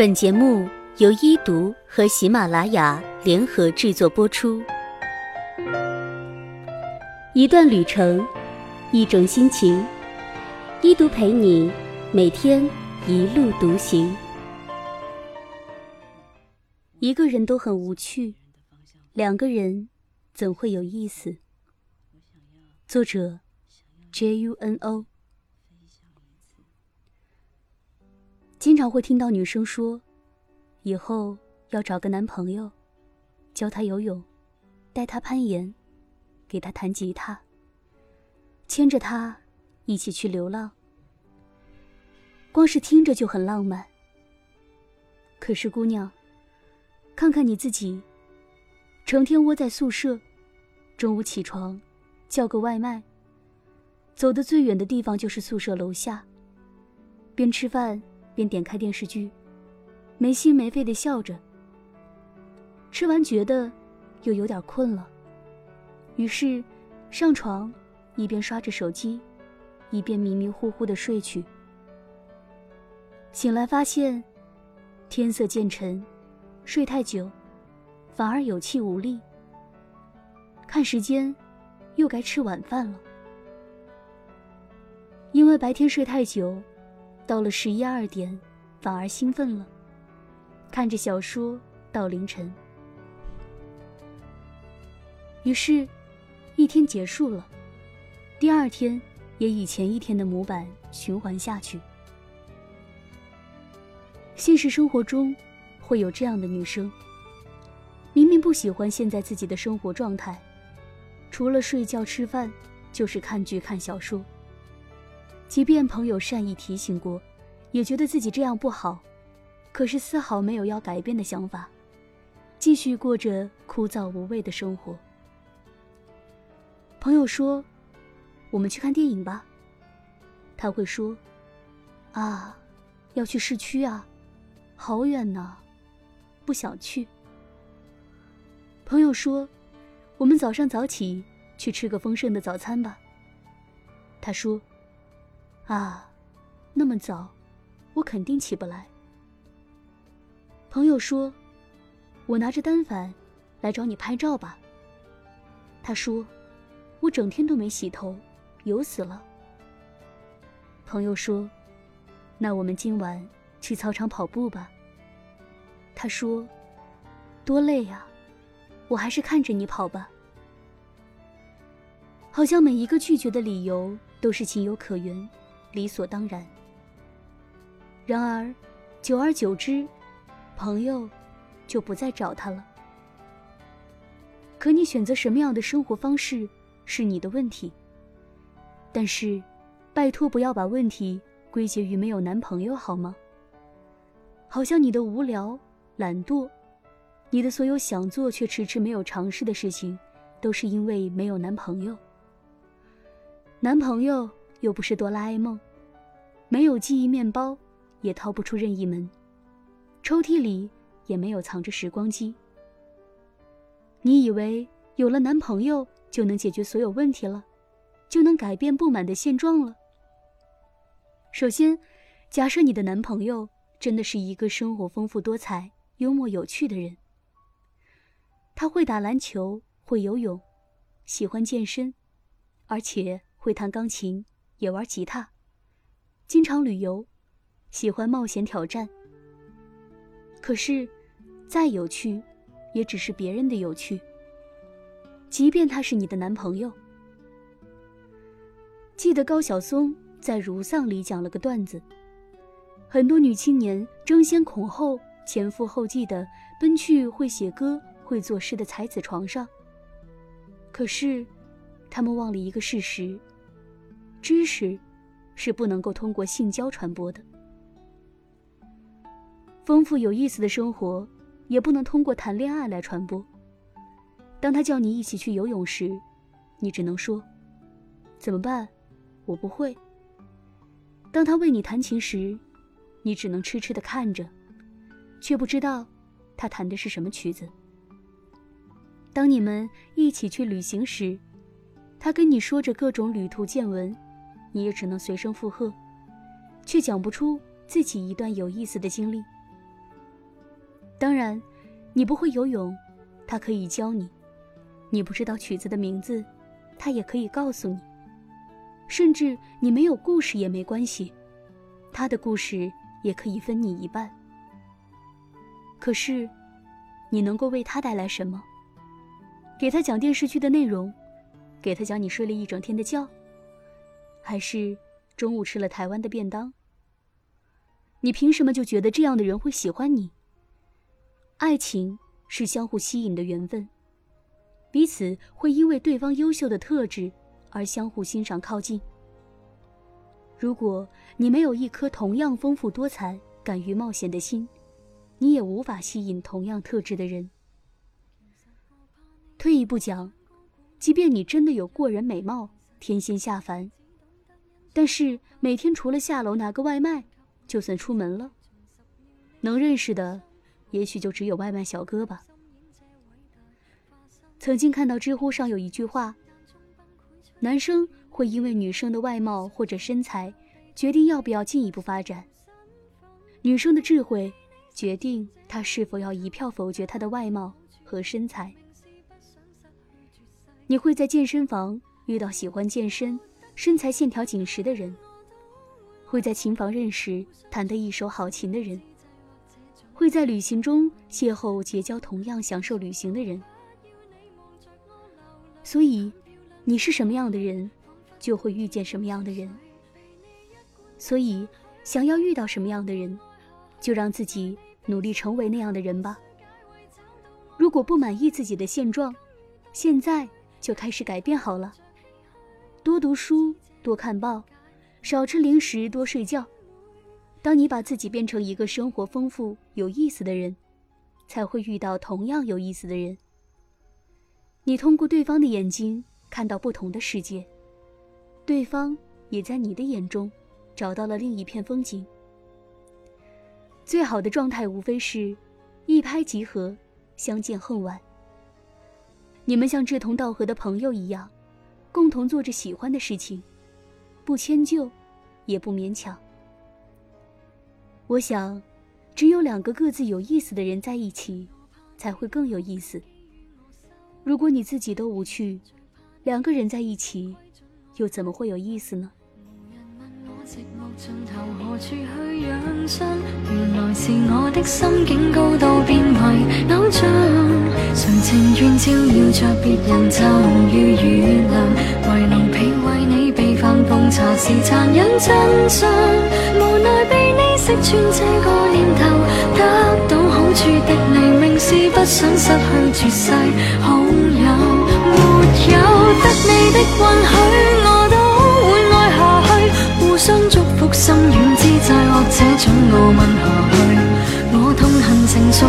本节目由一读和喜马拉雅联合制作播出。一段旅程，一种心情，一读陪你每天一路独行。一个人都很无趣，两个人怎会有意思？作者：J U N O。经常会听到女生说，以后要找个男朋友，教他游泳，带他攀岩，给他弹吉他，牵着他一起去流浪。光是听着就很浪漫。可是姑娘，看看你自己，成天窝在宿舍，中午起床，叫个外卖，走的最远的地方就是宿舍楼下，边吃饭。便点开电视剧，没心没肺的笑着。吃完觉得又有点困了，于是上床，一边刷着手机，一边迷迷糊糊的睡去。醒来发现天色渐沉，睡太久反而有气无力。看时间，又该吃晚饭了，因为白天睡太久。到了十一二点，反而兴奋了，看着小说到凌晨。于是，一天结束了，第二天也以前一天的模板循环下去。现实生活中，会有这样的女生，明明不喜欢现在自己的生活状态，除了睡觉吃饭，就是看剧看小说。即便朋友善意提醒过，也觉得自己这样不好，可是丝毫没有要改变的想法，继续过着枯燥无味的生活。朋友说：“我们去看电影吧。”他会说：“啊，要去市区啊，好远呢，不想去。”朋友说：“我们早上早起去吃个丰盛的早餐吧。”他说。啊，那么早，我肯定起不来。朋友说：“我拿着单反来找你拍照吧。”他说：“我整天都没洗头，油死了。”朋友说：“那我们今晚去操场跑步吧。”他说：“多累呀，我还是看着你跑吧。”好像每一个拒绝的理由都是情有可原。理所当然。然而，久而久之，朋友就不再找他了。可你选择什么样的生活方式是你的问题。但是，拜托不要把问题归结于没有男朋友好吗？好像你的无聊、懒惰，你的所有想做却迟迟没有尝试的事情，都是因为没有男朋友。男朋友。又不是哆啦 A 梦，没有记忆面包，也掏不出任意门，抽屉里也没有藏着时光机。你以为有了男朋友就能解决所有问题了，就能改变不满的现状了？首先，假设你的男朋友真的是一个生活丰富多彩、幽默有趣的人，他会打篮球，会游泳，喜欢健身，而且会弹钢琴。也玩吉他，经常旅游，喜欢冒险挑战。可是，再有趣，也只是别人的有趣。即便他是你的男朋友。记得高晓松在《如丧》里讲了个段子：很多女青年争先恐后、前赴后继的奔去会写歌、会作诗的才子床上。可是，他们忘了一个事实。知识是不能够通过性交传播的，丰富有意思的生活也不能通过谈恋爱来传播。当他叫你一起去游泳时，你只能说：“怎么办？我不会。”当他为你弹琴时，你只能痴痴的看着，却不知道他弹的是什么曲子。当你们一起去旅行时，他跟你说着各种旅途见闻。你也只能随声附和，却讲不出自己一段有意思的经历。当然，你不会游泳，他可以教你；你不知道曲子的名字，他也可以告诉你。甚至你没有故事也没关系，他的故事也可以分你一半。可是，你能够为他带来什么？给他讲电视剧的内容，给他讲你睡了一整天的觉，还是中午吃了台湾的便当？你凭什么就觉得这样的人会喜欢你？爱情是相互吸引的缘分，彼此会因为对方优秀的特质。而相互欣赏、靠近。如果你没有一颗同样丰富多彩、敢于冒险的心，你也无法吸引同样特质的人。退一步讲，即便你真的有过人美貌、天仙下凡，但是每天除了下楼拿个外卖，就算出门了，能认识的，也许就只有外卖小哥吧。曾经看到知乎上有一句话。男生会因为女生的外貌或者身材，决定要不要进一步发展。女生的智慧，决定他是否要一票否决她的外貌和身材。你会在健身房遇到喜欢健身、身材线条紧实的人；会在琴房认识弹得一手好琴的人；会在旅行中邂逅结交同样享受旅行的人。所以。你是什么样的人，就会遇见什么样的人。所以，想要遇到什么样的人，就让自己努力成为那样的人吧。如果不满意自己的现状，现在就开始改变好了。读书，多看报，少吃零食，多睡觉。当你把自己变成一个生活丰富、有意思的人，才会遇到同样有意思的人。你通过对方的眼睛。看到不同的世界，对方也在你的眼中找到了另一片风景。最好的状态无非是，一拍即合，相见恨晚。你们像志同道合的朋友一样，共同做着喜欢的事情，不迁就，也不勉强。我想，只有两个各自有意思的人在一起，才会更有意思。如果你自己都无趣，两个人在一起，又怎么会有意思呢？原来是我的心境高度变为偶像，谁情愿照耀着别人就如雨亮，是残忍真相，无奈被你识穿这个念头，得到好处的你明是不想失去绝世好友。没有得你的允许，我都会爱下去。互相祝福，心软之际，或者准我吻下去。我痛恨成熟